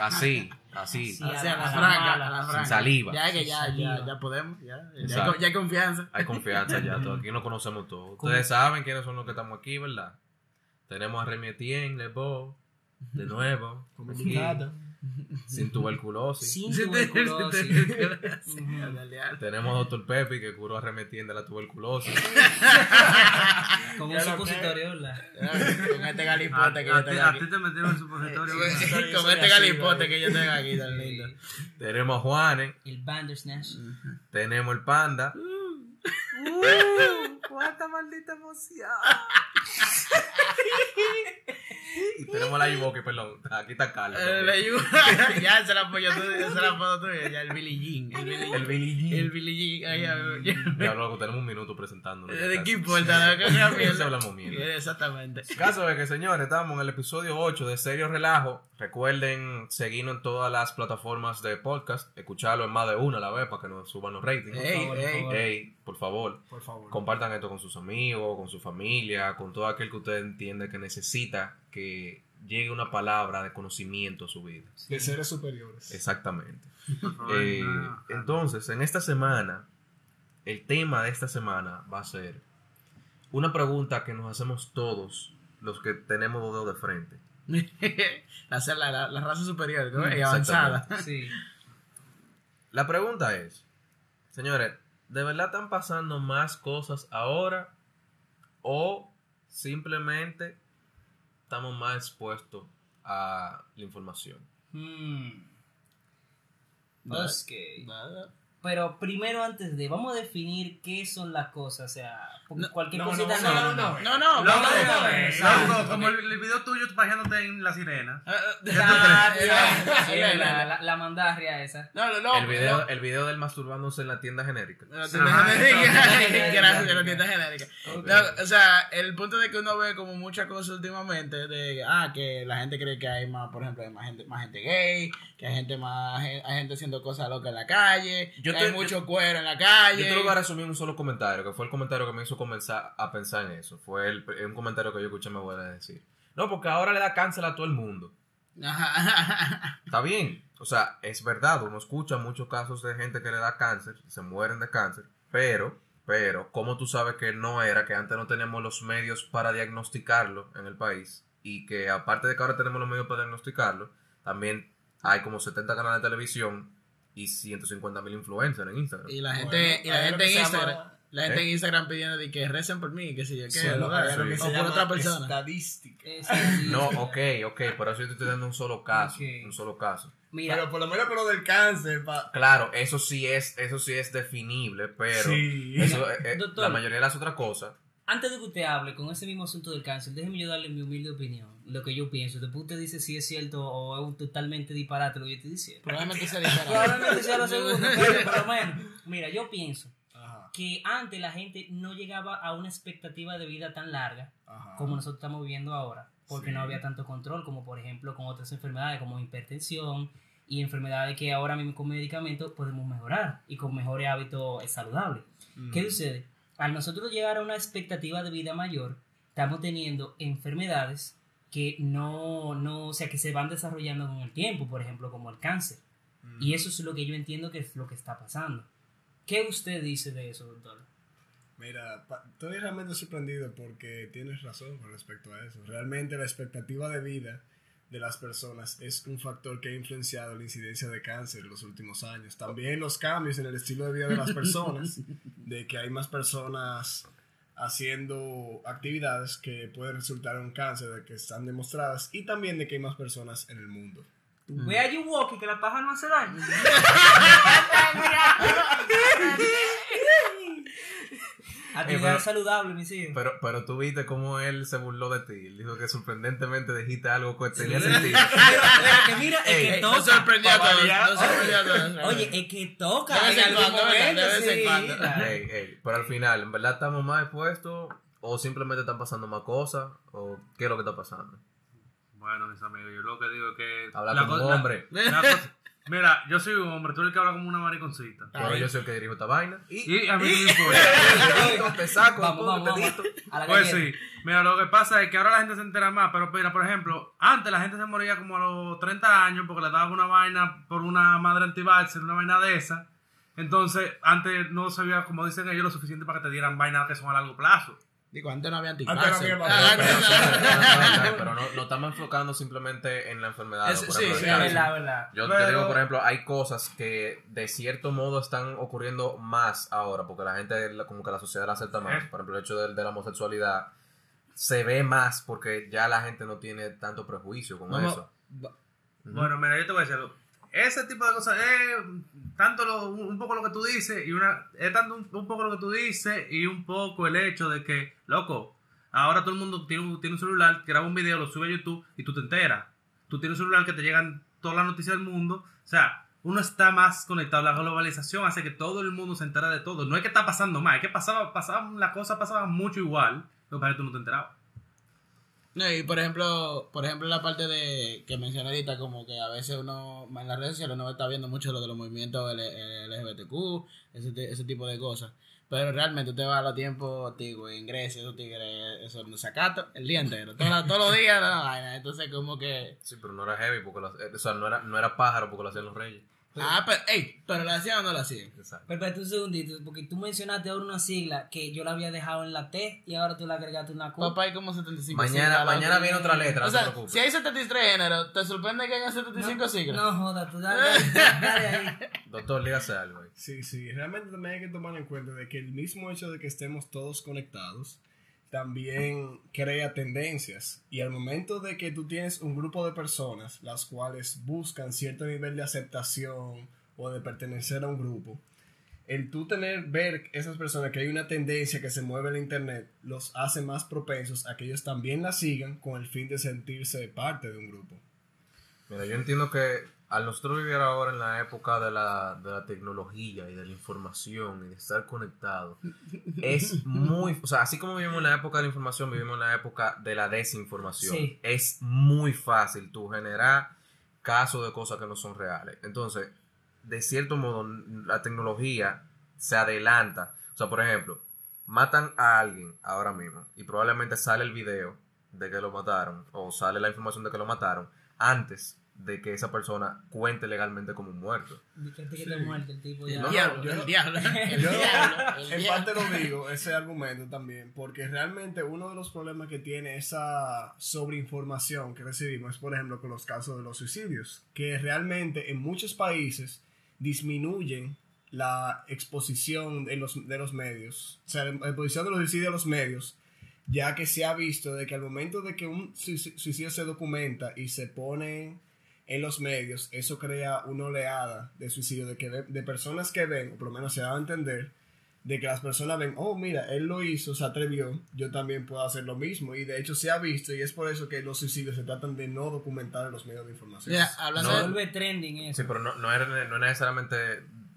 Así, así. Sí, O a sea, la- la a la franca, mala. a la Sin franca. saliva. Ya que ya, ya, ya podemos, ya. Ya hay, ya confianza. Hay confianza ya, todos aquí nos conocemos todos. ¿Cómo? Ustedes saben quiénes son los que estamos aquí, ¿verdad? Tenemos a Remy Etienne, Lebo, de nuevo, Como aquí. Sin tuberculosis. Sin tuberculosis. Tenemos a Dr. Pepe que curó a de la tuberculosis. Con un supositorio. Con este galipote que A, yo a tengo a aquí. ti te metieron el supositorio. Con este galipote que yo tengo aquí tan lindo. Tenemos a Juanes, El Bandersnatch. tenemos el Panda. ¡Cuánta maldita emoción! Tenemos la Iboque, perdón. Aquí está Carlos. Eh. Ya se la apoyo tú, se la apoyo tú. Ya el Billy Jean. El Billy El Billy Jean. El Billy Jean. Ya, loco, tenemos un minuto presentándolo. ya ¿De qué importa? Hablamos mierda. Exactamente. Caso es que, señores, estamos en el episodio 8 de Serio Relajo. Recuerden seguirnos en todas las plataformas de podcast, escucharlo en más de una a la vez para que nos suban los ratings. Ey, favor, ey. por favor. Ey, por favor, Por favor. compartan esto con sus amigos, con su familia, con todo aquel que usted entiende que necesita que llegue una palabra de conocimiento a su vida. De seres superiores. Exactamente. Por Eh, entonces, en esta semana, el tema de esta semana va a ser una pregunta que nos hacemos todos los que tenemos dos dedos de frente. La, la, la, raza superior, ¿no? Y Exactamente. avanzada. Sí. La pregunta es, señores, ¿de verdad están pasando más cosas ahora o simplemente estamos más expuestos a la información? Hmm. Nada. Ok. Nada. Pero primero, antes de, vamos a definir qué son las cosas. O sea, No, cualquier no, cosita no, no, no. No, no, loco, como el, video tuyo pajeándote en la sirena. Ah, ah, Ah, eh, eh, la, la, mandarria esa. No, no, no. el, video, no. el video del masturbándose en la tienda genérica. La tienda genérica. Gracias, de la tienda genérica. No, o sea, el punto de que uno ve como muchas cosas últimamente de ah que la gente cree que hay más, por ejemplo, hay más gente, más gente gay, que hay gente más hay gente haciendo cosas locas en la calle, Yo que hay mucho yo- cuero en la Yo calle. te lo voy a resumir en un solo comentario, que fue el comentario que me hizo comenzar a pensar en eso. Fue el, un comentario que yo escuché a mi abuela decir. No, porque ahora le da cáncer a todo el mundo. Está bien. O sea, es verdad, uno escucha muchos casos de gente que le da cáncer, se mueren de cáncer, pero, pero, ¿cómo tú sabes que no era, que antes no teníamos los medios para diagnosticarlo en el país? Y que aparte de que ahora tenemos los medios para diagnosticarlo, también hay como 70 canales de televisión y 150 mil influencers en Instagram. Y la gente, Bueno, y la hay gente lo que en Instagram, llama- la gente ¿Eh? en Instagram pidiendo de que recen por mí, que si yo qué, ¿verdad? hay algo que Sí. o se por otra persona. Estadística. Sí. No, ok, ok, por eso yo te estoy dando un solo caso, Ok. un solo caso. Mira, Pero por lo menos con lo del cáncer, pa. Claro, eso sí es, eso sí es definible, pero Sí. eso, eh, eh, Doctor. la mayoría de las otras cosas, antes de que usted hable con ese mismo asunto del cáncer, déjeme yo darle mi humilde opinión. Lo que yo pienso. Después usted dice si es cierto o es un totalmente disparate lo que yo estoy diciendo. Probablemente sea diferente. Probablemente sea lo segundo, pero por lo menos. Mira, yo pienso. Que antes la gente no llegaba a una expectativa de vida tan larga Ajá. como nosotros estamos viviendo ahora, porque Sí. no había tanto control como por ejemplo con otras enfermedades como hipertensión y enfermedades que ahora mismo con medicamentos podemos mejorar y con mejores hábitos saludables. ¿Qué sucede? Al nosotros llegar a una expectativa de vida mayor, estamos teniendo enfermedades que no, no, o sea, que se van desarrollando con el tiempo, por ejemplo, como el cáncer. Y eso es lo que yo entiendo que es lo que está pasando. ¿Qué usted dice de eso, doctor? Mira, estoy realmente sorprendido porque tienes razón con respecto a eso. Realmente la expectativa de vida de las personas es un factor que ha influenciado la incidencia de cáncer en los últimos años. También los cambios en el estilo de vida de las personas, de que hay más personas haciendo actividades que pueden resultar en un cáncer, de que están demostradas, y también de que hay más personas en el mundo. Ve a you walking, que la paja no hace daño. Actividad pero- saludable, mis hijos. pero, pero tú viste cómo él se burló de ti, él dijo que sorprendentemente dijiste algo que tenía Sí. sentido. Pero, pero que mira, es Ey, que ey, No toca. sorprendió a todos. No. Oye, es que toca. De vez en algún cuando, ¿verdad? momento, De vez en sí, cuando. claro. Ey, ey, pero al final, ¿en verdad estamos más expuestos o simplemente están pasando más cosas o qué es lo que está pasando? Bueno, mis amigos, yo lo que digo es que. Habla la como co- la- hombre, la cosa- mira, yo soy un hombre, tú eres el que habla como una mariconcita. pero yo soy el que dirijo esta vaina y Y a mí me importa. te saco, Vamos, vamos, vamos. edito. A la Pues sí. Mira, lo que pasa es que ahora la gente se entera más. Pero mira, por ejemplo, antes la gente se moría como a los 30 años porque le daban una vaina por una madre antivaxxer, una vaina de esa. Entonces, antes no se veía, como dicen ellos, lo suficiente para que te dieran vainas que son a largo plazo. Digo, antes no había Antes no Ah, Pero no, no estamos enfocando simplemente en la enfermedad. Es- sí, ejemplo, sí, Es cáncer. verdad. Yo Pero- te digo, por ejemplo, hay cosas que de cierto modo están ocurriendo más ahora, porque la gente, la- como que la sociedad la acepta más. Eh. Por ejemplo, el hecho de, de la homosexualidad se ve más porque ya la gente no tiene tanto prejuicio con eso. Bueno, mira, yo te voy a decir algo. Ese tipo de cosas es tanto lo- un poco lo que tú dices y una es tanto un, poco lo que tú dices y un poco el hecho de que, loco, ahora todo el mundo tiene un, tiene un celular, graba un video, lo sube a YouTube y tú te enteras. Tú tienes un celular que te llegan todas las noticias del mundo. O sea, uno está más conectado. La globalización hace que todo el mundo se entera de todo. No es que está pasando más, es que pasaba, pasaba, la cosa pasaba mucho igual, para que tú no te enterabas. No, y por ejemplo, por ejemplo la parte de que mencioné ahorita, como que a veces uno en las redes sociales uno está viendo mucho lo de los movimientos LGBTQ, ese, ese tipo de cosas. Pero realmente usted va a los tiempos antiguos, en Grecia, esos tigres, eso no sacato el día entero, todos los- días, vaina. Entonces, como que. Sí, pero no era heavy, porque lo- eh, o sea, no era, no era pájaro porque lo hacían los reyes. Ah, pero, ey, pero lo hacían o no lo hacían. Exacto. Pero espérate un segundito, porque tú mencionaste ahora una sigla que yo la había dejado en la T y ahora tú le agregaste una Q. Papá, hay como 75 Mañana, siglas, mañana viene otra letra, O no te sea, preocupes. si hay 73 géneros, ¿te sorprende que haya 75 siglas? No, joda, tú dale, dale, ahí. Doctor, dígase algo. Sí, sí, realmente también hay que tomar en cuenta de que el mismo hecho de que estemos todos conectados también crea tendencias y al momento de que tú tienes un grupo de personas las cuales buscan cierto nivel de aceptación o de pertenecer a un grupo, el tú tener, ver esas personas que hay una tendencia que se mueve en internet, los hace más propensos a que ellos también la sigan con el fin de sentirse parte de un grupo. Mira, yo entiendo que al nosotros vivir ahora en la época de la, de la tecnología y de la información y de estar conectados, es muy, o sea, así como vivimos en la época de la información, vivimos en la época de la desinformación. Sí. Es muy fácil tú generar casos de cosas que no son reales. Entonces, de cierto modo, la tecnología se adelanta. O sea, por ejemplo, matan a alguien ahora mismo y probablemente sale el video de que lo mataron o sale la información de que lo mataron antes de que esa persona cuente legalmente como un muerto. Dijiste que te muerte el tipo El diablo, yo el diablo. Yo en parte lo digo, ese argumento también, porque realmente uno de los problemas que tiene esa sobreinformación que recibimos es, por ejemplo, con los casos de los suicidios, que realmente en muchos países disminuyen la exposición de los, de los medios, o sea, la exposición de los suicidios a los medios, ya que se ha visto de que al momento de que un suici- suicidio se documenta y se pone en los medios, eso crea una oleada de suicidio, de, que de personas que ven, o por lo menos se da a entender, de que las personas ven, oh, mira, él lo hizo, se atrevió, yo también puedo hacer lo mismo. Y de hecho se ha visto, y es por eso que los suicidios se tratan de no documentar en los medios de información. Hablando Se de- trending eso. Sí, pero no, no, es, no es necesariamente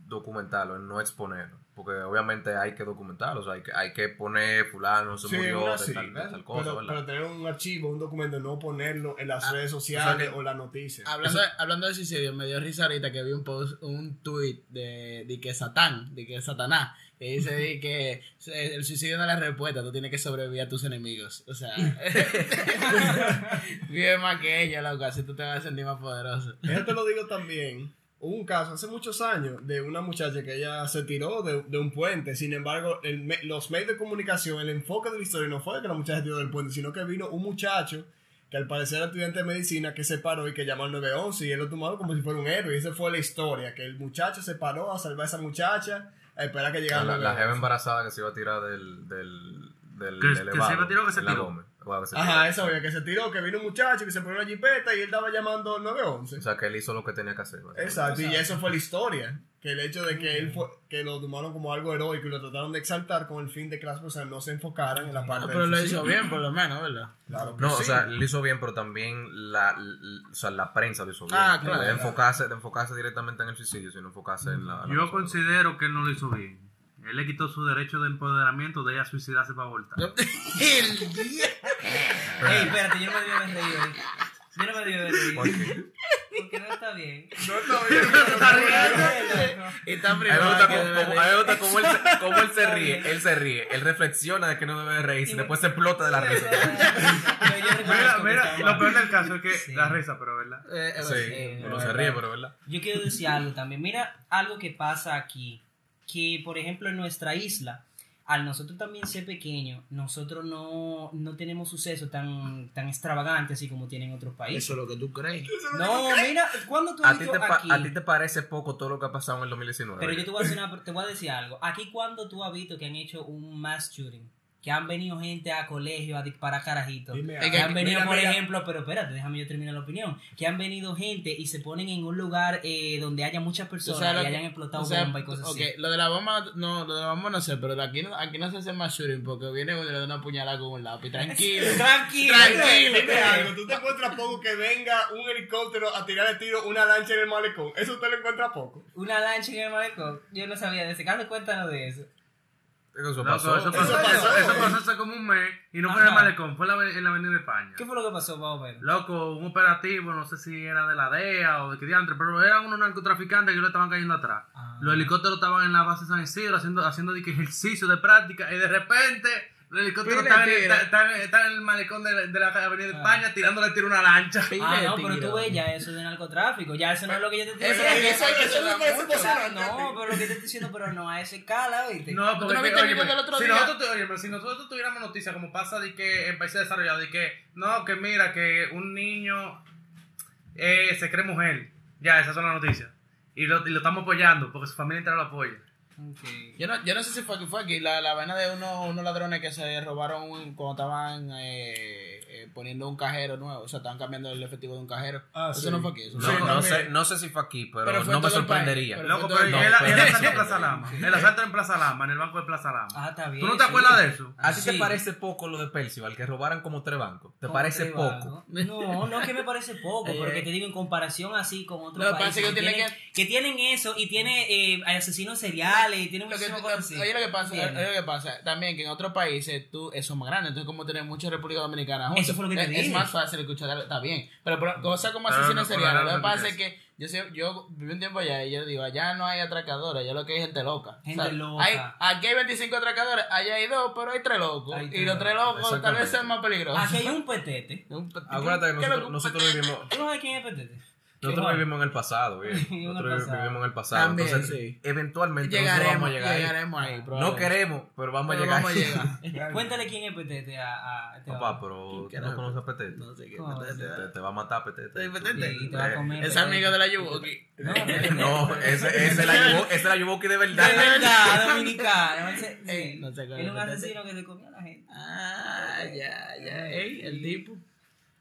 documentarlo, no exponerlo. Porque obviamente hay que documentarlo, o sea, hay que, hay que poner fulano, se Sí, murió una de, sí, tal, de ¿ves? tal cosa, pero, ¿verdad? pero tener un archivo, un documento, no ponerlo en las Ah, redes sociales o sea que- o la noticia. Hablando, hablando de suicidio, me dio risa ahorita que vi un post, un tweet de, de que Satán, de que Satanás, que dice de que el suicidio no es la respuesta, tú tienes que sobrevivir a tus enemigos. O sea, vive más que ellos, loco, así tú te vas a sentir más poderoso. Eso te lo digo también. Hubo un caso hace muchos años de una muchacha que ella se tiró de, de un puente. Sin embargo, el me- los medios de comunicación, el enfoque de la historia no fue de que la muchacha se tiró del puente, sino que vino un muchacho que al parecer era estudiante de medicina que se paró y que llamó al 911 y él lo tomaron como si fuera un héroe. Y esa fue la historia, que el muchacho se paró a salvar a esa muchacha a esperar a que llegara la, la jeva 911. embarazada que se iba a tirar del, del, del Que- que se iba a tirar que se tiró. Ajá, eso que se tiró, que vino un muchacho que se pone una jipeta y él estaba llamando al 911. O sea, que él hizo lo que tenía que hacer. Exacto, y eso fue la historia. Que el hecho de que él fue, que lo tomaron como algo heroico y lo trataron de exaltar con el fin de que las personas no se enfocaran en la parte pero del lo hizo bien, por lo menos, ¿verdad? Claro que No, sí. o sea, lo hizo bien, pero también la, la- o sea, la prensa lo hizo bien. Ah, claro. de enfocarse, de enfocarse directamente en el suicidio, sino enfocarse en la... la Yo persona. considero que él no lo hizo bien. Él le quitó su derecho de empoderamiento de ella suicidarse para abortar. el día. Ey, espérate, yo no me debí haber reído. Yo no me debí haber reído. ¿Por qué? Porque no está bien. No está bien, está bien. Y tan A mí me gusta él, se, cómo él se ríe. Él se ríe. Él reflexiona de que no debe de reírse. y Después se explota de la risa. Pero yo reconozco Mira, que mira, está lo peor del caso es que Sí. la risa, pero verdad. Eh, eh, Sí, uno es se ríe, pero ¿verdad? Yo quiero decir algo también. Mira algo que pasa aquí. Que, por ejemplo, en nuestra isla, al nosotros también ser pequeños, nosotros no, no tenemos sucesos tan, tan extravagantes así como tienen otros países. Eso es lo que tú crees. No, mira, cuando tú has ¿A ti, visto te aquí... ¿A ti te parece poco todo lo que ha pasado en el 2019? Pero yo te voy, a decir una- te voy a decir algo. Aquí cuando tú has visto que han hecho un mass shooting, que han venido gente a colegio a disparar carajitos, Dime que han venido, Mira, por mira. ejemplo, pero espérate, déjame yo terminar la opinión, que han venido gente y se ponen en un lugar eh, donde haya muchas personas lo y que- hayan explotado o sea, bombas y cosas ok, así. lo de la bomba, no, lo de la bomba no sé, pero de aquí no, aquí no se hace más shooting porque viene uno y le da una puñalada con un lápiz. Tranquilo. Tranquilo. Tranquilo. Dime algo, tú te encuentras poco que venga un helicóptero a tirarle tiro una lancha en el malecón. Eso usted lo encuentra poco. Una lancha en el malecón. Yo no sabía de ese caso. Cuéntanos de eso. Eso Loco, pasó. eso, Eso pasó, pasó. eso- eso pasó hace como un mes y no fue en el malecón, fue en la, en la avenida de España. ¿Qué fue lo que pasó, más o menos? Loco, un operativo, no sé si era de la DEA o de qué diantre, pero eran unos narcotraficantes que lo estaban cayendo atrás. Ah. Los helicópteros estaban en la base de San Isidro haciendo, haciendo ejercicio de práctica y de repente los helicópteros Pile están, en- el malecón de, la- de la avenida de Ah. España tirándole tiro a una lancha. Ah, no, pero tiro. tú ves ya eso de narcotráfico. Ya eso no es lo que yo te estoy Eso- diciendo. eso- eso me parece. No, pero lo que te estoy diciendo, pero no a esa escala, ¿viste? No, porque no viste el oye, del otro si, día? nosotros, tu- óyeme, si nosotros tuviéramos noticias como pasa de que en países desarrollados, de que no, que mira, que un niño eh, se cree mujer, ya, esas son las noticias. Y lo, y lo estamos apoyando porque su familia entera lo apoya. Yo no, yo no sé si fue fue aquí, la, la vaina de uno, unos ladrones que se robaron cuando estaban eh, eh, poniendo un cajero nuevo, o sea, estaban cambiando el efectivo de un cajero. Ah, Eso sí. no fue aquí. Eso No, fue- no, también. sé, no sé si fue aquí, pero, Pero fue no me país. sorprendería. Pero- Loco, pero el- asalto en Plaza Lama, el asalto en Plaza Lama, en el banco de Plaza Lama. Ah, está bien. ¿Tú no te sí. acuerdas de eso? ¿A ti te parece poco lo de Percival, que robaran como tres bancos? ¿Te Como parece poco? No, no es que me parece poco, pero que te digo en comparación así con otros países es que tiene tienen, que tienen eso y tiene eh, asesinos seriales y que, muchísimas cosas así. oye, lo que pasa, ¿Entiendes? oye, lo que pasa también que en otros países tú eso es más grande, entonces como tenemos mucha República Dominicana Eso fue lo que te es, dije. es más fácil escuchar, está bien, pero por, cosas como Pero asesinos no, seriales, lo que pasa es que yo sé, yo viví un tiempo allá y yo digo, allá no hay atracadores, allá lo que hay gente loca. Gente loca. Hay, aquí hay 25 atracadores, allá hay dos, pero hay tres locos. Hay y los tres locos tal vez sean más peligrosos. Aquí hay un petete. Un- Acuérdate que ¿qué nosotros, nosotros vivimos, ¿Tú no sabes quién es petete? Nosotros ¿Qué vivimos en el pasado, bien. Nosotros pasado. vivimos en el pasado. También, Entonces, sí. eventualmente nosotros Llegaremos, vamos a llegar ahí. llegaremos ahí. No queremos, pero vamos Pero a llegar. vamos a llegar. Cuéntale quién es petete a, a este Papá, pero tú carajo? no conoces a Petete. No sé qué. Petete. Te, te va a matar Petete. Sí, Petete. Sí, te va a comer. Es amigo de la Yuboki. No, No, ese, ese es la Yubo- ese es la Yuboki de De verdad. verdad, dominicano. Ese- sí. Ey, no se acuerda Era un de asesino que se comía a la gente. Ah, ya, ya. Ey, el tipo.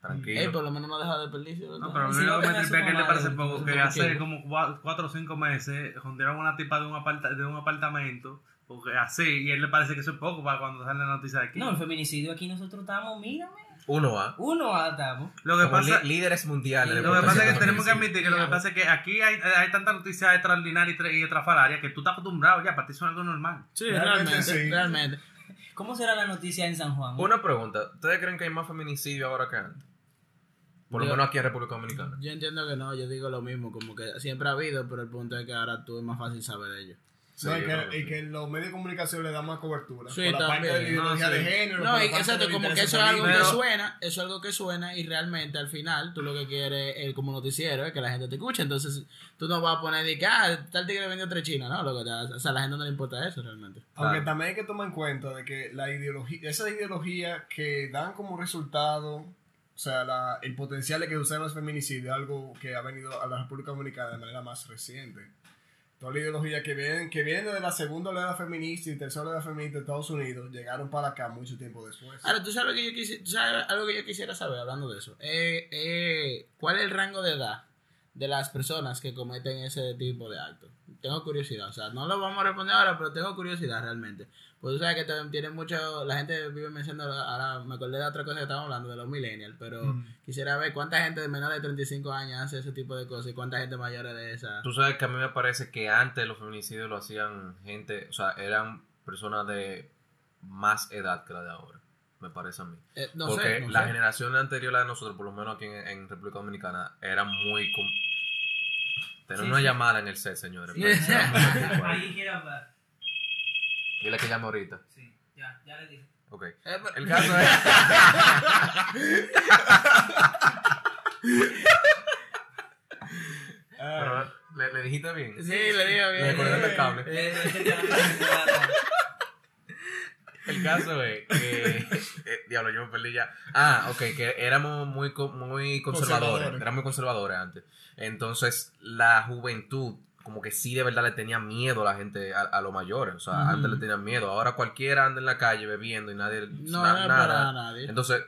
Ey, Tranquilo. por lo menos no ha dejado de desperdicio. No, pero a mí Si lo que me tripea que le parece poco que hace como cua- cuatro o cinco meses juntaron una tipa de un, aparta- de un apartamento, porque así, y a él le parece que eso es poco para cuando sale la noticia de aquí. No, el feminicidio aquí nosotros estamos, mírame. Uno A. Uno ah, estamos. Lo que Como pasa, li- líderes mundiales. lo que pasa es que tenemos que admitir que lo que pasa es que aquí hay, hay tanta noticia extraordinaria y tra- y extrafalaria que tú estás acostumbrado ya, para ti es algo normal. Sí, Realmente realmente. sí. Realmente. ¿Cómo será la noticia en San Juan? Una pregunta. ¿Ustedes creen que hay más feminicidio ahora que antes? Por lo menos aquí en República Dominicana. Yo entiendo que no, yo digo lo mismo, como que siempre ha habido, pero el punto es que ahora tú es más fácil saber de ello. Sí, No, y, que, y que los medios de comunicación le dan más cobertura. Sí, por la parte también. de la ideología No, sí. de género. por No, la y, parte exacto, como que eso es algo que suena, eso es algo que suena y realmente al final tú lo que quieres es como noticiero es que la gente te escuche, entonces tú no vas a poner de que, ah, tal tigre vendió tres chinas, ¿no? Lo que te- o sea, a la gente no le importa eso realmente. Aunque Claro. también hay que tomar en cuenta de que la ideología, esa ideología que dan como resultado, sea, la, el potencial de que usen los feminicidios, es algo que ha venido a la República Dominicana de manera más reciente. Toda la ideología que viene, que viene de la segunda oleada feminista y tercera oleada feminista de Estados Unidos llegaron para acá mucho tiempo después. Ahora, tú sabes, lo que yo algo que yo quisiera saber hablando de eso. Eh, eh, ¿Cuál es el rango de edad de las personas que cometen ese tipo de actos? Tengo curiosidad, o sea, no lo vamos a responder ahora, pero tengo curiosidad realmente. Pues tú sabes que tiene mucho, la gente vive mencionando, ahora me acordé de otra cosa que estábamos hablando, de los millennials, pero quisiera ver cuánta gente de menor de 35 años hace ese tipo de cosas y cuánta gente mayor de esa. Tú sabes que a mí me parece que antes los feminicidios lo hacían gente, o sea, eran personas de más edad que la de ahora, me parece a mí. Eh, no Porque sé, no la sé. generación anterior a la de nosotros, por lo menos aquí en, en República Dominicana, era muy... com- Tenemos Sí, una sí. llamada en el set, señores. Sí. Ahí. Quiere hablar. Dile que llame ahorita. Sí, ya, ya le dije. Ok. Eh, El caso es. Pero, ¿le, le dijiste bien? Sí, le digo bien. Le el cable. El caso es que. eh, diablo, yo me perdí ya. Ah, ok, que éramos muy, muy conservadores. Conservadores. Éramos muy conservadores antes. Entonces, la juventud, como que sí de verdad le tenía miedo a la gente, a, a los mayores. O sea, antes le tenían miedo. Ahora cualquiera anda en la calle bebiendo y nadie. No, na- no nada. para nadie. Entonces,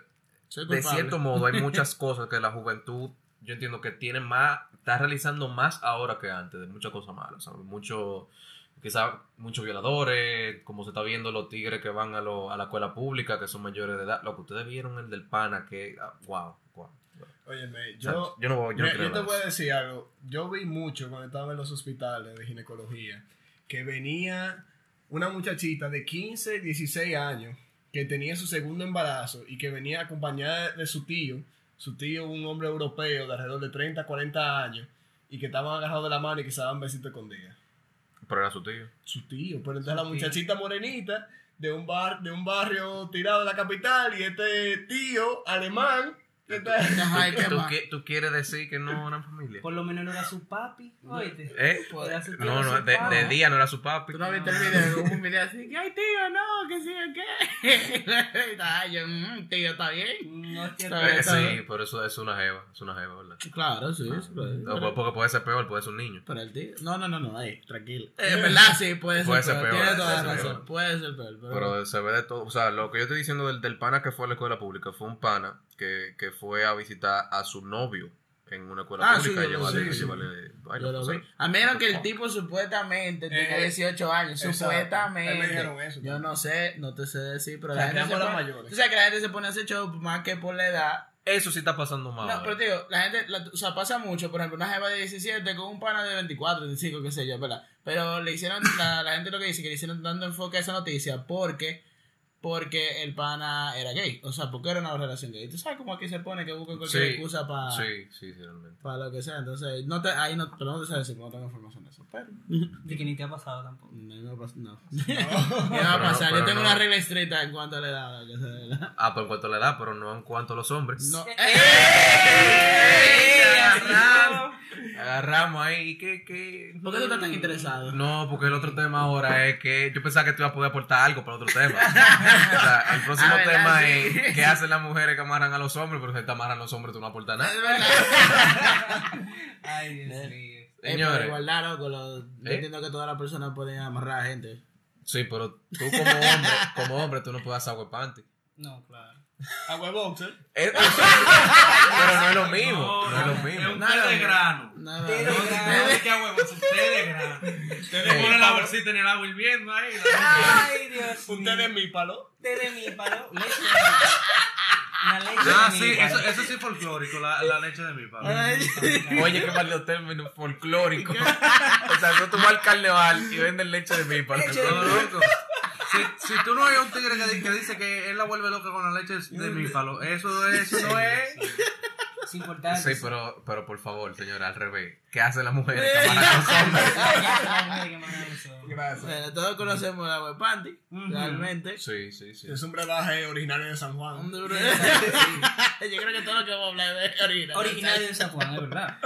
de cierto modo, hay muchas cosas que la juventud, yo entiendo que tiene más, está realizando más ahora que antes, de muchas cosas malas, ¿sabes? Mucho, quizás muchos violadores, como se está viendo los tigres que van a, lo- a la escuela pública, que son mayores de edad. Lo que ustedes vieron el del pana, que, ah, wow, Óyeme, O sea, yo, yo no, voy- yo no yo te voy a decir algo. Yo vi mucho cuando estaba en los hospitales de ginecología que venía una muchachita de 15, 16 años que tenía su segundo embarazo y que venía acompañada de su tío, su tío un hombre europeo de alrededor de 30, 40 años y que estaban agarrados de la mano y que se daban besitos escondidas. Pero era su tío. Su tío, pero entonces la muchachita morenita de un bar de un barrio tirado de la capital y este tío alemán que está- Ajá, ¿y qué ¿Tú, más? qui- tú quieres decir que no eran familia? Por lo menos no era su papi. Oíste. ¿Eh? Su tío, No, no, su de, padre. de día no era su papi. ¿Tú no viste el video? Hubo un video así que, ay, tío, no, que sí, ¿qué? Ay, yo, "Mm, tío, está bien. No es que Está bien. Eh, sí, pero eso es una jeva, es una jeva, ¿verdad? Claro, sí, sí. puede- No, pero- porque puede ser peor, puede ser un niño. Pero el tío. No, no, no, no, ahí, tranquilo. Eh, En verdad, sí, puede, Puede ser ser peor. peor, Tiene toda puede la ser razón. peor. Puede ser peor. Pero, Pero se ve de todo. O sea, lo que yo estoy diciendo del, del pana que fue a la escuela pública fue un pana que, que fue a visitar a su novio en una escuela Ah, pública sí, llevarle, vi, sí. llevarle o vi. A menos que el tipo supuestamente tenga Eh, 18 años. exacto. Supuestamente. Eso Yo no sé, no te sé decir, pero O sea, la gente se pone, mayores. Tú sabes que la gente se pone a hacer show más que por la edad. Eso sí está pasando mal. No, pero te digo, la gente, la- o sea, pasa mucho, por ejemplo, una jeva de 17 con un pana de 24, 25, qué sé yo, ¿verdad? Pero le hicieron, la, la gente lo que dice, que le hicieron dando enfoque a esa noticia porque, porque el pana era gay, o sea, porque era una relación gay. Tú sabes cómo aquí se pone que buscan cualquier Sí, excusa para Sí, sí, sí, realmente. lo que sea, entonces, no te, ahí no, pero no te sé decir, porque no tengo información de eso, pero... De que ni te ha pasado tampoco. No, no, va a pas- no. ¿Qué va a pasar? Yo tengo no. una regla estricta en cuanto a la edad. que sea, ¿verdad? Ah, pero en cuanto a la edad, pero no en cuanto a los hombres. No. Agarramos, agarramos ahí. ¿y ¿Qué, qué? ¿Por qué tú estás tan interesado? No, porque el otro tema ahora es que yo pensaba que tú ibas a poder aportar algo para el otro tema. el próximo Ah, tema Sí. es qué hacen las mujeres que amarran a los hombres, pero si te amarran los hombres tú no aportas nada. Es. Ay, Dios mío. Eh, pero Señores. igualdad, loco, lo- yo ¿Eh? entiendo que todas las personas pueden amarrar a gente. Sí, pero tú como hombre, como hombre, tú no puedes hacer agua panty. No, claro. Agua de boxer. Es- es- pero no es lo mismo. No, es lo Es mismo. un Nada, té de no. grano. Nada, no. No. Es un té de grano. Te le pone la bolsita en el agua hirviendo ahí. Ay, Dios Un té de mi palo. Té de mi palo. Leche de mi Una leche Ah, de sí, mi eso, eso sí es folclórico, la, la leche de mi papá. Oye, qué mal término folclórico. o sea, no tú vas al carnaval y venden leche de. No, loco. Si, si tú no hay un tigre que, di- que dice que él la vuelve loca con la leche de mi palo, eso, eso no es. Es importante. Sí, pero, pero por favor, señora, al revés. ¿Qué hacen las mujeres que amarran a los hombres? La mujer. Gracias. Bueno, todos conocemos la web panty, realmente. Sí, sí, sí. Es un brebaje originario de San Juan. Yo creo que todo lo que vamos a hablar es original. Originario de San Juan, es verdad.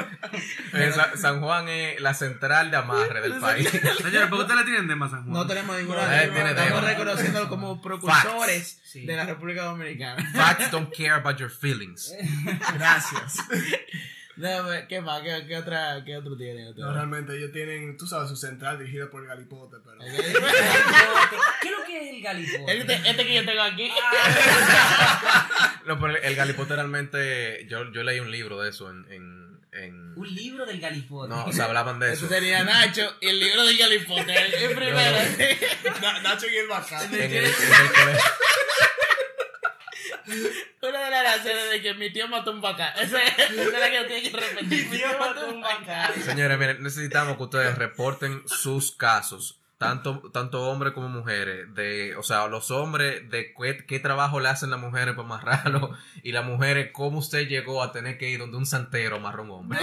Eh, Sa- San Juan es la central de amarre del país. Señores, ¿por qué ustedes le tienen de más San Juan? No tenemos ninguna. Eh, tiene estamos tema. reconociéndolo como precursores Sí. de la República Dominicana. Facts don't care about your feelings. Gracias. Déjame, ¿Qué más? ¿Qué, qué otra, qué otro tiene? No, realmente ellos tienen, tú sabes, su central dirigida por el Galipote, pero... Galipote. ¿Qué es lo que es el galipote? Este, este que yo tengo aquí. No, pero el galipote realmente. Yo, yo leí un libro de eso en. en, en- Un libro del galipote. no, o sea, hablaban de Eso eso. tenía Nacho y el libro de Galipote. El, el primero. Na- Nacho y el bacán. En el, en el de las razones de que mi tío mató un vaca. Esa es la que tiene que repetir. Mi tío mató un vaca. Señores, miren, necesitamos que ustedes reporten sus casos. tanto, tanto hombres como mujeres, de, o sea, los hombres, de qué, qué trabajo le hacen las mujeres para amarrarlo, y las mujeres, cómo usted llegó a tener que ir donde un santero amarra un hombre.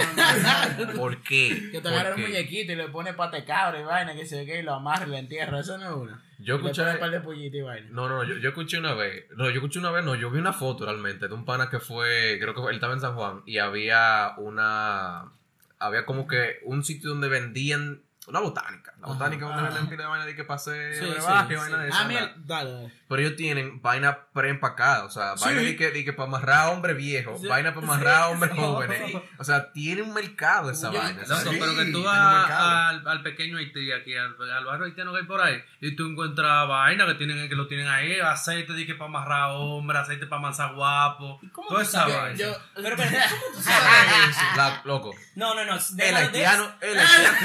¿Por qué? Que te ¿Por agarra un muñequito y le pone pate cabra y vaina, que se ve que lo amarra y lo entierra. Eso no es una. Yo escuché, un par de y vaina. no, no, yo, yo escuché una vez, no, yo escuché una vez, no, yo vi una foto realmente de un pana que fue, creo que él estaba en San Juan, y había una, había como que un sitio donde vendían una botánica, la botánica donde Ah. venden pila de vaina de que pase Sí, brebaje, sí, vaina sí. de Ah, esa, mira, la- dale, dale. Pero ellos tienen vaina preempacada, o sea, Sí. vaina de que, de que para amarrar a hombres viejos, Sí. vaina para amarrar a hombres Sí. jóvenes. O sea, tiene un mercado esa Yo- vaina. Loco, pero que tú vas al, al pequeño Haití, aquí, al, al barrio haitiano que hay por ahí, y tú encuentras vaina que tienen que lo tienen ahí, aceite de que para amarrar a hombres, aceite para amasar guapo, cómo toda tú esa sabes? vaina. Yo, Pero, pero, ¿cómo tú sabes eso? La- loco, No, no, no. el de haitiano, eso. el haitiano.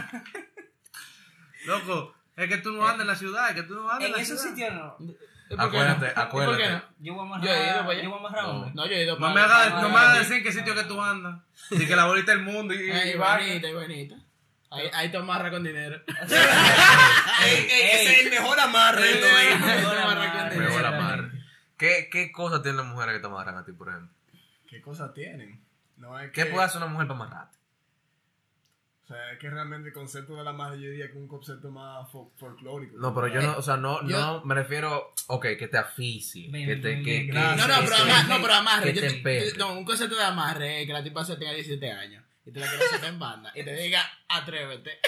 Loco, es que tú no andas en la ciudad, es que tú no andas en, En la esos ciudad. sitios no. ¿y por qué no? Acuérdate, ¿Y por qué acuérdate. no? Yo voy a Yo he ido amarrar, para allá. yo voy a amarrar No. No, yo he ido No para- me hagas no me hagas decir en qué sitio que tú andas. Y que la bolita del mundo y, y, Ay, y bonita, y bonita. Ahí, ahí te amarra con dinero. Ey, ey, ese es el mejor amarre. Ey, digo. mejor amarre con amarre. dinero. Mejor amarre. ¿Qué, ¿Qué cosas tienen las mujeres que te amarran a ti, por ejemplo? ¿Qué cosas tienen? No es ¿Qué que, puede hacer una mujer para amarrarte? O sea, es que realmente el concepto de la madre yo diría que es un concepto más fol- folclórico. No, pero yo no, o sea, no, Yo- no me refiero, ok, que te aficie, que te, que, que-. No, no, pero, ama- no, pero amarre. que yo te no, un concepto de amarre es que la tipa se tenga 17 años y te la quiere hacer en banda y te diga, atrévete.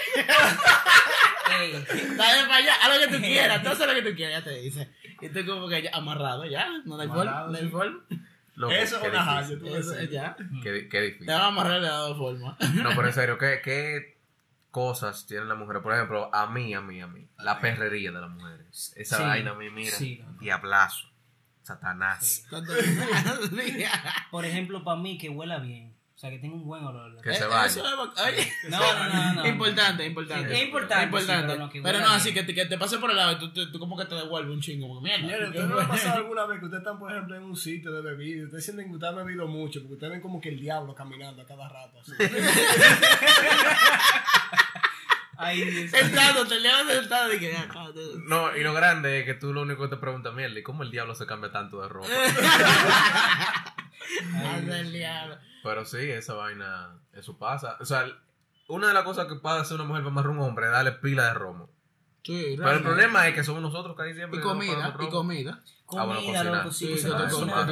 Dale para allá, haz lo que tú quieras, tú haces lo que tú quieras, ya te dice. Y tú como que ya amarrado, ya, no hay forma, no hay sí. forma. Loco, Eso es una jaya, tú Eso, ya. Qué, qué difícil. Te van a amarrar de dos formas. No, pero en serio, ¿qué, qué cosas tienen las mujeres? Por ejemplo, a mí, a mí, a mí. La perrería de las mujeres. Esa Sí. vaina a mí, mira. Sí. Diablazo. Satanás. Sí. Por ejemplo, para mí que huela bien. Sea, que tenga un buen olor. Que Eh, se vaya. No, no, no, no. importante, importante. Sí, es importante, importante. sí, pero no, que pero huela no, así que te, que te pase por el lado y tú, tú, tú como que te devuelve un chingo. Como mierda. ¿ustedes no ha pasado alguna vez que ustedes están, por ejemplo, en un sitio de bebida y ustedes sienten que ustedes han bebido mucho porque ustedes ven como que el diablo caminando a cada rato? Así. Ay. Sentado, te que ya, acá, tú- No, y lo grande es que tú lo único que te preguntas, mierda, ¿y cómo el diablo se cambia tanto de ropa? Anda el diablo. Pero sí, esa vaina, eso pasa. O sea, una de las cosas que puede hacer una mujer para amarrar a un hombre es darle pila de romo. Sí, Pero el problema es que somos nosotros que ahí siempre Y comida, y romo. comida. Ah, bueno, Comida, cocinar. loco, sí, Sí, va cocinar.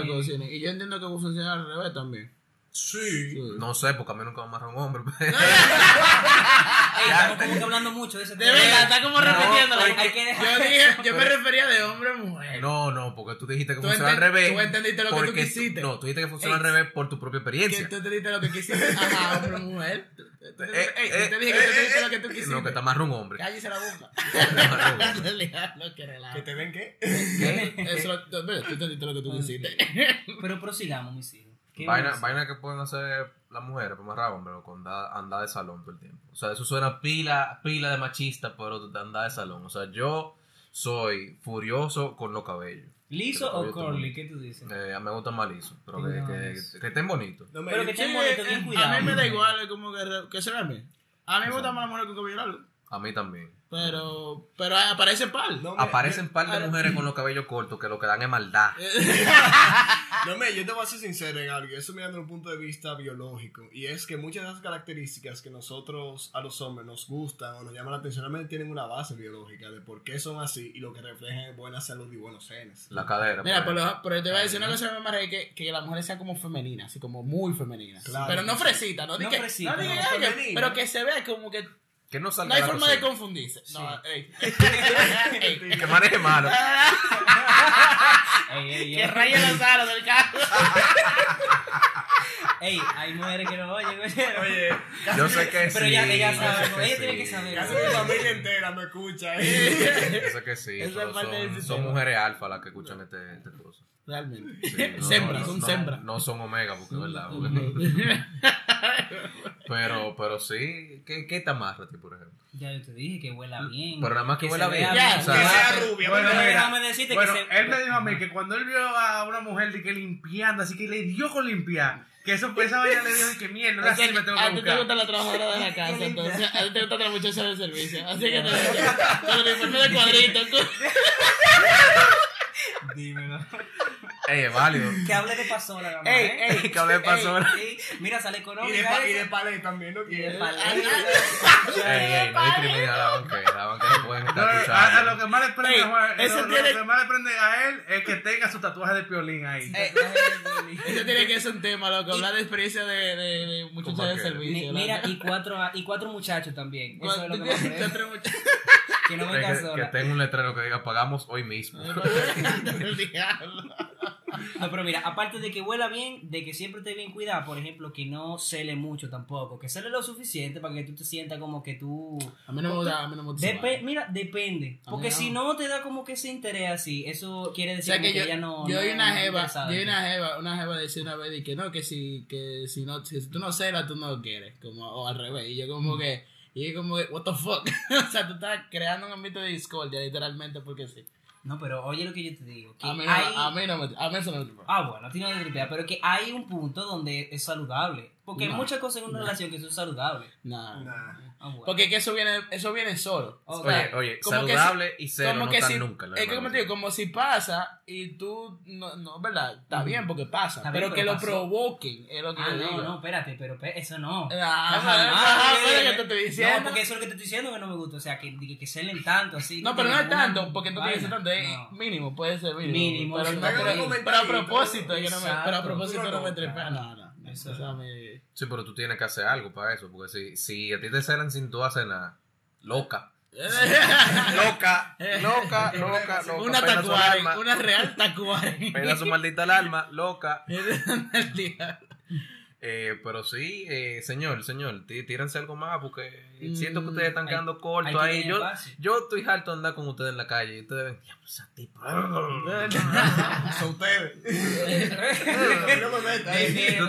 Y yo entiendo que funciona al revés también. Sí. Sí. No sé, porque a mí nunca me amarra un hombre. Ey, estamos como que hablando mucho de ese De verdad, está como repitiéndolo. hay- hay que dejar Yo dije, yo me refería de hombre a mujer. No, no, porque tú dijiste que Tú funciona al revés. tú entendiste lo que tú quisiste. no, tú dijiste que funciona al revés por tu propia Que experiencia. tú te diste lo que quisiste. Ajá, hombre a mujer. Tú- tú- tú- Eh, ey, eh, yo te dije que tú te eh, diste eh, lo que tú quisiste. No, que te amarra un hombre. Cállese la boca. que. ¿Que te ven qué? ¿Qué? Eso, tú tú entendiste lo que tú quisiste. Pero prosigamos, mis hijos. ¿Qué Vaina, más? vaina que pueden hacer las mujeres para amarrar hombre con andar, de salón todo el tiempo. O sea, eso suena pila, pila de machista, pero de andar de salón. O sea, yo soy furioso con los cabellos. ¿Liso Pero o curly? ¿Qué tú dices? Eh, me gustan más lisos, pero que, No, que, es- que estén bonitos. No Pero que Sí, estén bonitos, bien eh, cuidados. a mí me da igual, como que, que se ve bien. A mí me gusta más la mujer con cabello largo. A mí también. Pero, pero aparece pal. No, Aparecen par de mujeres con los cabellos cortos que lo que dan es maldad. No, me, yo te voy a ser sincero en algo, y eso mirando desde un punto de vista biológico, y es que muchas de esas características que nosotros a los hombres nos gustan o nos llaman la atención realmente tienen una base biológica de por qué son así y lo que reflejan es buena salud y buenos genes. La cadera. Mira, pero, pero te voy a decir una cosa que me amarré que, que las mujeres sean como femeninas, así como muy femeninas. Claro. pero no fresitas, no, No que- fresitas, no, no, que- pero que se vea como que que no salga no hay la forma de confundirse. No, ey. Ey. Que maneje. Ey, ey, que ey. raye los aros del carro. Ey, hay mujeres que no oyen, oye. Oye, Yo sé que sí. Pero ya que ya yo sabe, sé que ella tiene sí. que saber. casi mi familia entera me escucha. ¿eh? Yo sé que sí. Esa pero parte del son, sistema. mujeres alfa las que escuchan este, este cosa. Realmente. Sí, no, sembra, no, son no, sembra. No son omega, porque es verdad. porque- pero, pero sí. ¿Qué, qué te amarra a ti, por ejemplo? Ya yo te dije que huela bien. Pero nada más que huela se bien. vea Ya, o sea, que sea rubia. Bueno, déjame decirte bueno, que se- él me dijo a mí que cuando él vio a una mujer de que limpiando, así que le dio con limpiar, Que eso, esa vaina le dijo que mierda, ahora sí me tengo a que ti te gusta la trabajadora de la casa, entonces a ti te gusta la muchacha del servicio. Así que te con el uniforme de cuadrito. con- Dímelo. Ey, es válido. Que hable de pasola, más, Ey, ¿eh? ey, Que hable de pasola. Sí, Mira, sale Y de, económica. pa- y de palé también, ¿no? Y de palé. Ey, ey, no discriminen a la banquera. La banquera pueden No, estar a, a lo que más le prende, Ey, a Juan- eso lo, lo tiene- que más le prende a él es que tenga su tatuaje de piolín ahí. Eso tiene que ser un tema, loco. Hablar de experiencia de, de, de muchachas de servicio. Mi- Mira, y cuatro, y cuatro muchachos también. Eso es lo que Cuando- Que no Ey, venga que, que tenga un letrero que diga pagamos hoy mismo. No, pero mira, aparte de que huela bien, de que siempre esté bien cuidada, por ejemplo, que no cele mucho tampoco, que cele lo suficiente para que tú te sientas como que tú... A mí no me gusta, a mí no me gusta. vaina. mira, depende. Porque no. si no te da como que ese interés así, eso quiere O decir sea como que que, yo, ella no... yo no- vi una no jeva, yo vi una jeva, una jeva decía una vez y que no, que si, que si no, si tú no celas, tú no lo quieres, como, o al revés, y yo como que, y yo como what the fuck, o sea, tú estás creando un ambiente de discordia, literalmente, porque sí. No, pero oye lo que yo te digo. Que A mí, no, hay... a mí no me, a mí eso no me. Ah, bueno, tiene que tripear, pero que hay un punto donde es saludable. Porque hay muchas cosas en una relación que son saludables. Nah. Nah. Ah, bueno. Porque que eso viene, eso viene solo. Oye, oye, como que saludable y cero como no que están si, nunca. es que como verdad. te digo, como si pasa y tú, no, no, ¿verdad? Está bien porque pasa, Está pero bien, que lo provoquen, es lo que Ah, yo no, digo. no, espérate, pero pe- eso no. Ah, Ajá, pero eh, que te estoy diciendo. No, porque eso es lo que te estoy diciendo que no me gusta. O sea, que, que, que celen tanto así. No, pero no es tanto, porque no que ser tanto, es mínimo, puede ser mínimo. Mínimo, pero, a propósito, pero a propósito no me no No, Sí, pero tú tienes que hacer algo para eso. Porque si, si a ti te celan sin tú hacer nada, loca. Loca, loca, loca, loca. una alarma. una real tacuaren. Pena su maldita alarma, loca. Eh, pero sí, eh, señor, señor, tí- tírense algo más porque Mm, siento que ustedes están hay- quedando cortos ahí. Yo, yo estoy harto de andar con ustedes en la calle y ustedes ven, diablo, esa tipa. Son ustedes. no me metas.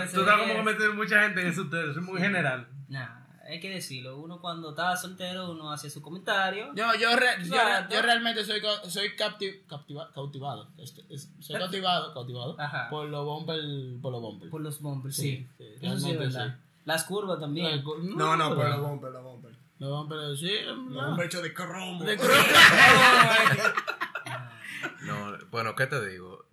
Tú, tú estás como que meter mucha gente en eso ustedes, es muy general. Nah, hay que decirlo. Uno cuando estaba soltero, uno hacía su comentario. Yo, yo, re- yo, yo realmente soy, co- soy capti- captiva- cautivado. Este, es- soy cautivado, cautivado Ajá. por los bumper, por los bumper. Por los bumpers, Sí, sí. sí, Eso sí es verdad. Las curvas también. No, no, pero los bumper, los bumper. Los bumper, sí. Los no. bumper hechos de cromo. De No, bueno, ¿qué te digo?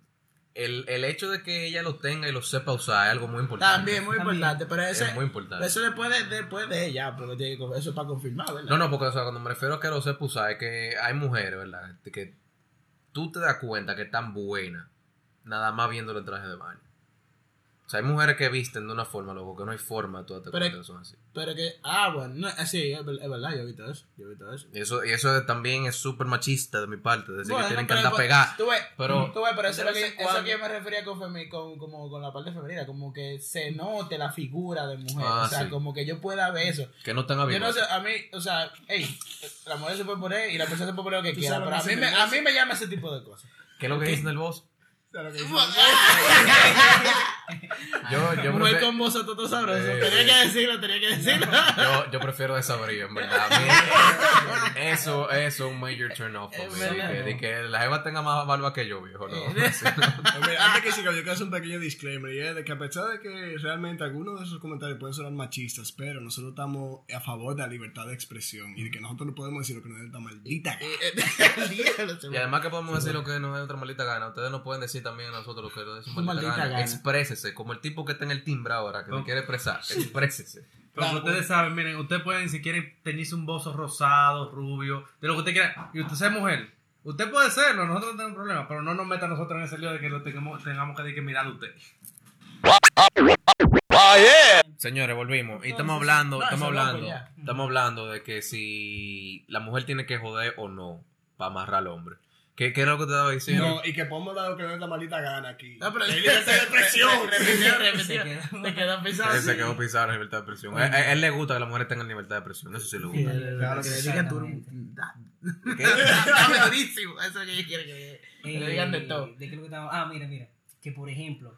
El, el hecho de que ella lo tenga y lo sepa usar es algo muy importante. También muy También. importante, pero ese, Es muy importante. eso después de, después de ella, porque tiene que- eso es para confirmar, ¿verdad? No, no, porque o sea, cuando me refiero a que lo sepa usar, es que hay mujeres, ¿verdad? Que tú te das cuenta que están buenas nada más viéndolo en traje de baño. O sea, hay mujeres que visten de una forma, loco, que no hay forma de tú darte Pero- que son así. Pero que, ah, bueno, no, sí, es, ver- es verdad, yo he visto eso, yo he visto eso. Y eso, y eso también es súper machista de mi parte, decir Bueno, que tienen que andar pero- pegadas. Tú ves, Pero- tú ves, pero eso es que, en eso cuando- que yo me refería con, femi- con, como, con la parte femenina, como que se note la figura de mujer, Ah, o sea, sí. como que yo pueda ver eso. Que no están Yo no abiertos. sé, a mí, o sea, hey, la mujer se puede poner y la persona se puede poner lo que quiera, pero a mí, me, a mí me llama ese tipo de cosas. ¿Qué es lo que dicen del boss? Yo, yo, mujer prefiero, con voz todo sabroso, Eh, tenía que decirlo, tenía que decirlo. yo, yo prefiero desabrido, en verdad. Mí, eso, eso es un major turn off. De que, de que la jeva tenga más barba que yo, viejo. No. Pues mira, antes que siga, yo quiero hacer un pequeño disclaimer. Y es de que a pesar de que realmente algunos de esos comentarios pueden sonar machistas, pero nosotros estamos a favor de la libertad de expresión y de que nosotros no podemos decir lo que nos dé esta maldita gana. Diablo, se Y además que podemos decir lo que nos dé otra maldita gana. Ustedes no pueden decir también a nosotros lo que nos dé su maldita, maldita gana. gana. Exprésese, como el tipo que está en el timbre ahora, que me No. quiere expresar. Exprésese. Pero Claro. ustedes saben, miren, ustedes pueden, si quieren, teñirse un bozo rosado, rubio, de lo que usted quiera. Y usted sea mujer. Usted puede serlo, nosotros no tenemos problema, pero no nos meta a nosotros en ese lío de que lo tengamos, tengamos que, que mirar a usted. Señores, volvimos. Y estamos hablando, no, estamos hablando, estamos hablando de que si la mujer tiene que joder o no para amarrar al hombre. ¿Qué, qué es lo que te estaba diciendo? No, y que podemos dar lo que nos dé la maldita gana aquí. No, pero Hay libertad de Se repitió. quedó. Se quedó pisado. Él se quedó pisado en libertad de. A, a él le gusta que las mujeres tengan libertad de expresión. Eso sí le gusta. Claro que le digan tú. Dame durísimo. Eso es lo que yo quiero que le digan de Eh, todo. ¿De qué es lo que estamos? Ah, mira, mira. Que por ejemplo,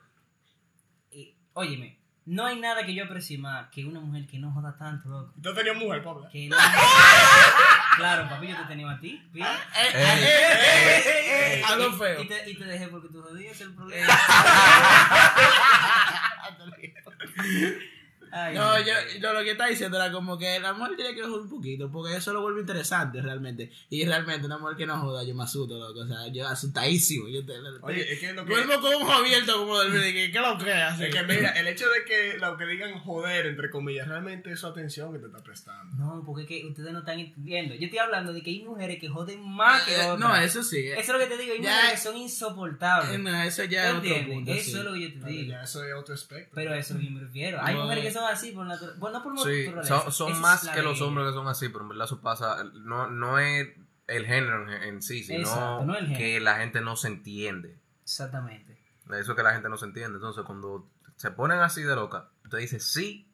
eh, óyeme, no hay nada que yo aprecie más que una mujer que no joda tanto, loco. Tú tenías mujer, Pablo. Que no- claro, papi, yo te tenía a ti. ¿viste? Eh, Ey, eh, eh, eh, Hablo feo. Y te, y te dejé porque tú jodías el problema. Ay, No, yo, yo lo que está diciendo era como que la mujer tiene que joder un poquito, porque eso lo vuelve interesante realmente. Y realmente, una mujer que no joda, yo me asusto, loco. O sea, yo asustadísimo. Yo te, Oye, es que lo que. duermo con un ojo abierto como dormir. y que, ¿Qué lo creas? Es que mira, el hecho de que lo que digan joder, entre comillas, realmente es su atención que te está prestando. No, porque es que ustedes no están entendiendo. Yo estoy hablando de que hay mujeres que joden más que otras. No, eso sí. Eso es lo que te digo. Hay Ya- mujeres que son insoportables. No, eso ¿Tú ya es otro punto. Eso sí. es lo que yo te Pero digo. ya eso es otro espectro. Pero a eso yo me refiero. Hay No, mujeres que eh. Son así por naturaleza. Bueno, no por Sí, naturaleza. son, más que los hombres que son así, pero en verdad eso pasa, no, no es el género en, en sí, sino Exacto, no que la gente no se entiende. Exactamente. Eso es que la gente no se entiende. Entonces, cuando se ponen así de loca, usted dice sí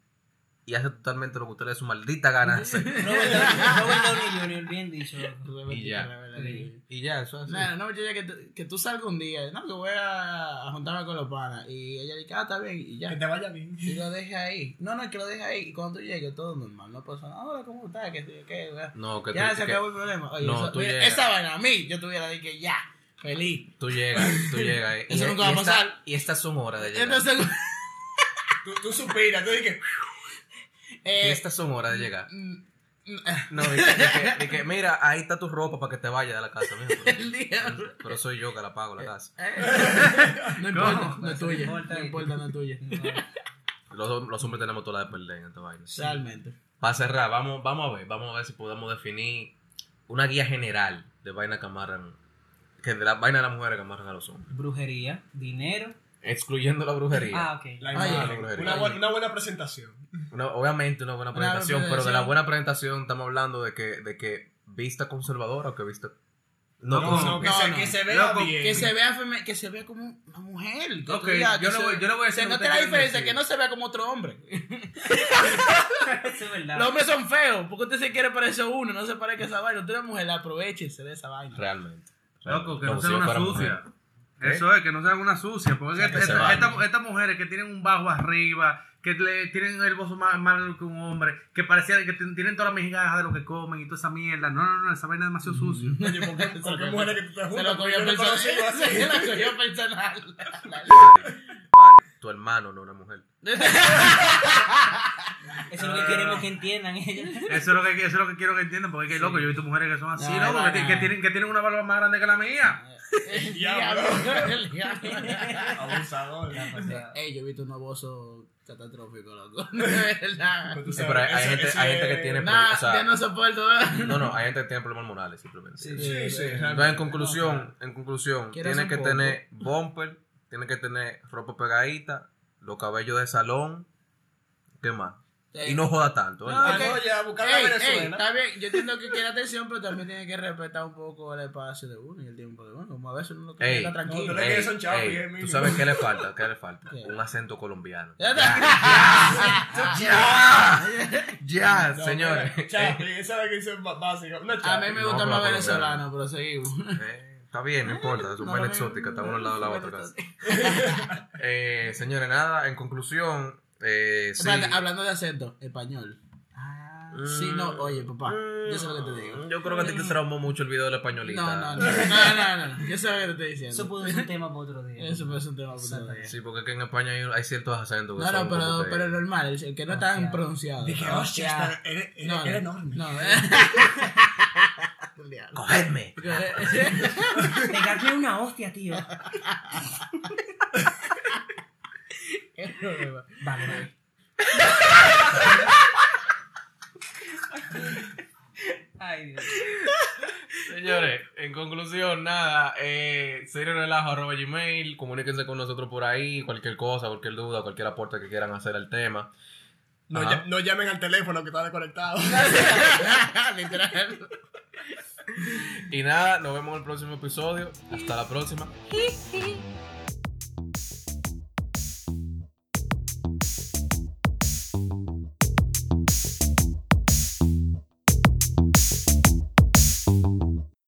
y hace totalmente lo que usted le dé su maldita gana. Robert Downey Jr., bien dicho. Y ya. Y ya, eso es así. No, no, muchacha, que, tú- que tú salgas un día, no, que voy a, a juntarme con los panas. Y ella dice, ah, está bien, y ya. Que te vaya bien. Y lo deje ahí. No, no, que lo deje ahí. Y cuando tú llegues, todo normal. No pasa nada. Hola, ¿cómo estás? ¿Qué, qué, qué? No, que, Ya tú, se que acabó el problema. Oye, No, eso- tú mira, llegas. esa vaina a mí, yo tuviera de que ya, feliz. tú llegas, tú llegas. y- Eso y, nunca va a y esta- pasar. y estas son horas de llegar. Entonces, Tú, tú suspiras, tú dices. Y eh, estas son horas de llegar. mm, mm, No, que, que- que, mira, ahí está tu ropa para que te vayas de la casa. mira, pero, el día. pero soy yo que la pago la casa. No importa, no es tuya. No importa, no es tuya. Los, los hombres tenemos toda la de perder en esta vaina. Realmente. Para cerrar, vamos, vamos a ver, vamos a ver si podemos definir una guía general de vaina que amarran, que de la vaina de las mujeres que amarran a los hombres. Brujería, dinero. Excluyendo la brujería. Ah, ok. La Oye, imagen. oye. una, buena, una buena presentación. Una- obviamente una buena Una presentación, pero de la buena presentación estamos hablando de que, de que vista conservadora o que vista... No, No. No, que, no, se, no. que se vea bien. Que se vea feme- que se vea como una mujer. Que yo se- voy- yo le voy a decir la diferencia, decir. que no se vea como otro hombre. Eso es verdad. Los hombres son feos, porque usted se quiere parecer a uno, no se parezca a esa vaina. Usted es mujer, aprovechese de esa vaina. Realmente. Loco, que Como no si sea yo una sucia. mujer. ¿Qué? Eso es, que no sea una sucia. Porque sea, esta- esta- estas mujeres que tienen un bajo arriba, que le tienen el bozo más malo que un hombre, que parecía que tienen todas las migajas de lo que comen y toda esa mierda. No, no, no, esa vaina es demasiado sucia. Oye, ¿por qué, mujeres que tú te Se juntas? lo cogió personal. Se lo cogió personal. Tu hermano no una mujer. Eso es lo que queremos que entiendan ellos. Eso es lo que, eso es lo que quiero que entiendan, porque es que, loco, yo he visto mujeres que son así, No, loco, que tienen, que tienen una barba más grande que la mía. El Diablo. El diablo. Abusador. Ey, yo he visto un abuso catastrófico, loco. De verdad. Pero tú Sí, sabes, pero hay, eso- gente, eso hay gente que tiene... Nah, o sea, yo no soporto. no, no, hay gente que tiene problemas hormonales simplemente. Sí, sí, Entonces, realmente. en conclusión, en conclusión, tiene que poco. tener bumper, tiene que tener ropa pegadita, los cabellos de salón, ¿qué más? Y no joda tanto. ¿eh? No, Ah, ok. no, ya, buscar la ey, Venezuela. está bien, yo entiendo que quiere atención, pero también tiene que respetar un poco el espacio de uno y el tiempo de uno. Como a veces uno quiere Ey, estar tranquilo. no, Ey, son chavos, ¿Tú sabes qué le falta? ¿Qué le falta? ¿Qué? Un acento colombiano. Ya Ya, ya, ya, No, señores. Chapi, esa es la que básica. A mí me gusta más venezolano, pero seguimos. Eh, está bien, no importa, es un No, exótica, no, estamos al lado de la otra. Eh, señores, nada, en conclusión, eh, sí. Hablando de acento, español. Ah, sí, no, oye, papá, yo sé lo que te digo. Mm, Yo creo que a ti te traumó mucho el video de la españolita. No, no, no, no, no, no, yo sé lo que te estoy diciendo. Eso puede ser un tema para otro día. Eso puede ser un tema para otro día. Sí, porque es que en España hay, hay ciertos acentos que No, no, pero, pero normal, el, el que no es tan Hostia. pronunciado. Dije, hostia, está- No, eres no, enorme. No, eh. ¡Cogedme! Una hostia, tío. Problema. Vale, vale. Ay, Dios. Señores, en conclusión, nada, eh, serio relajo arroba gmail, comuníquense con nosotros por ahí, cualquier cosa, cualquier duda, cualquier aporte que quieran hacer al tema. No, ya- no llamen al teléfono que está desconectado. Literal. Y nada, nos vemos en el próximo episodio. Hasta la próxima.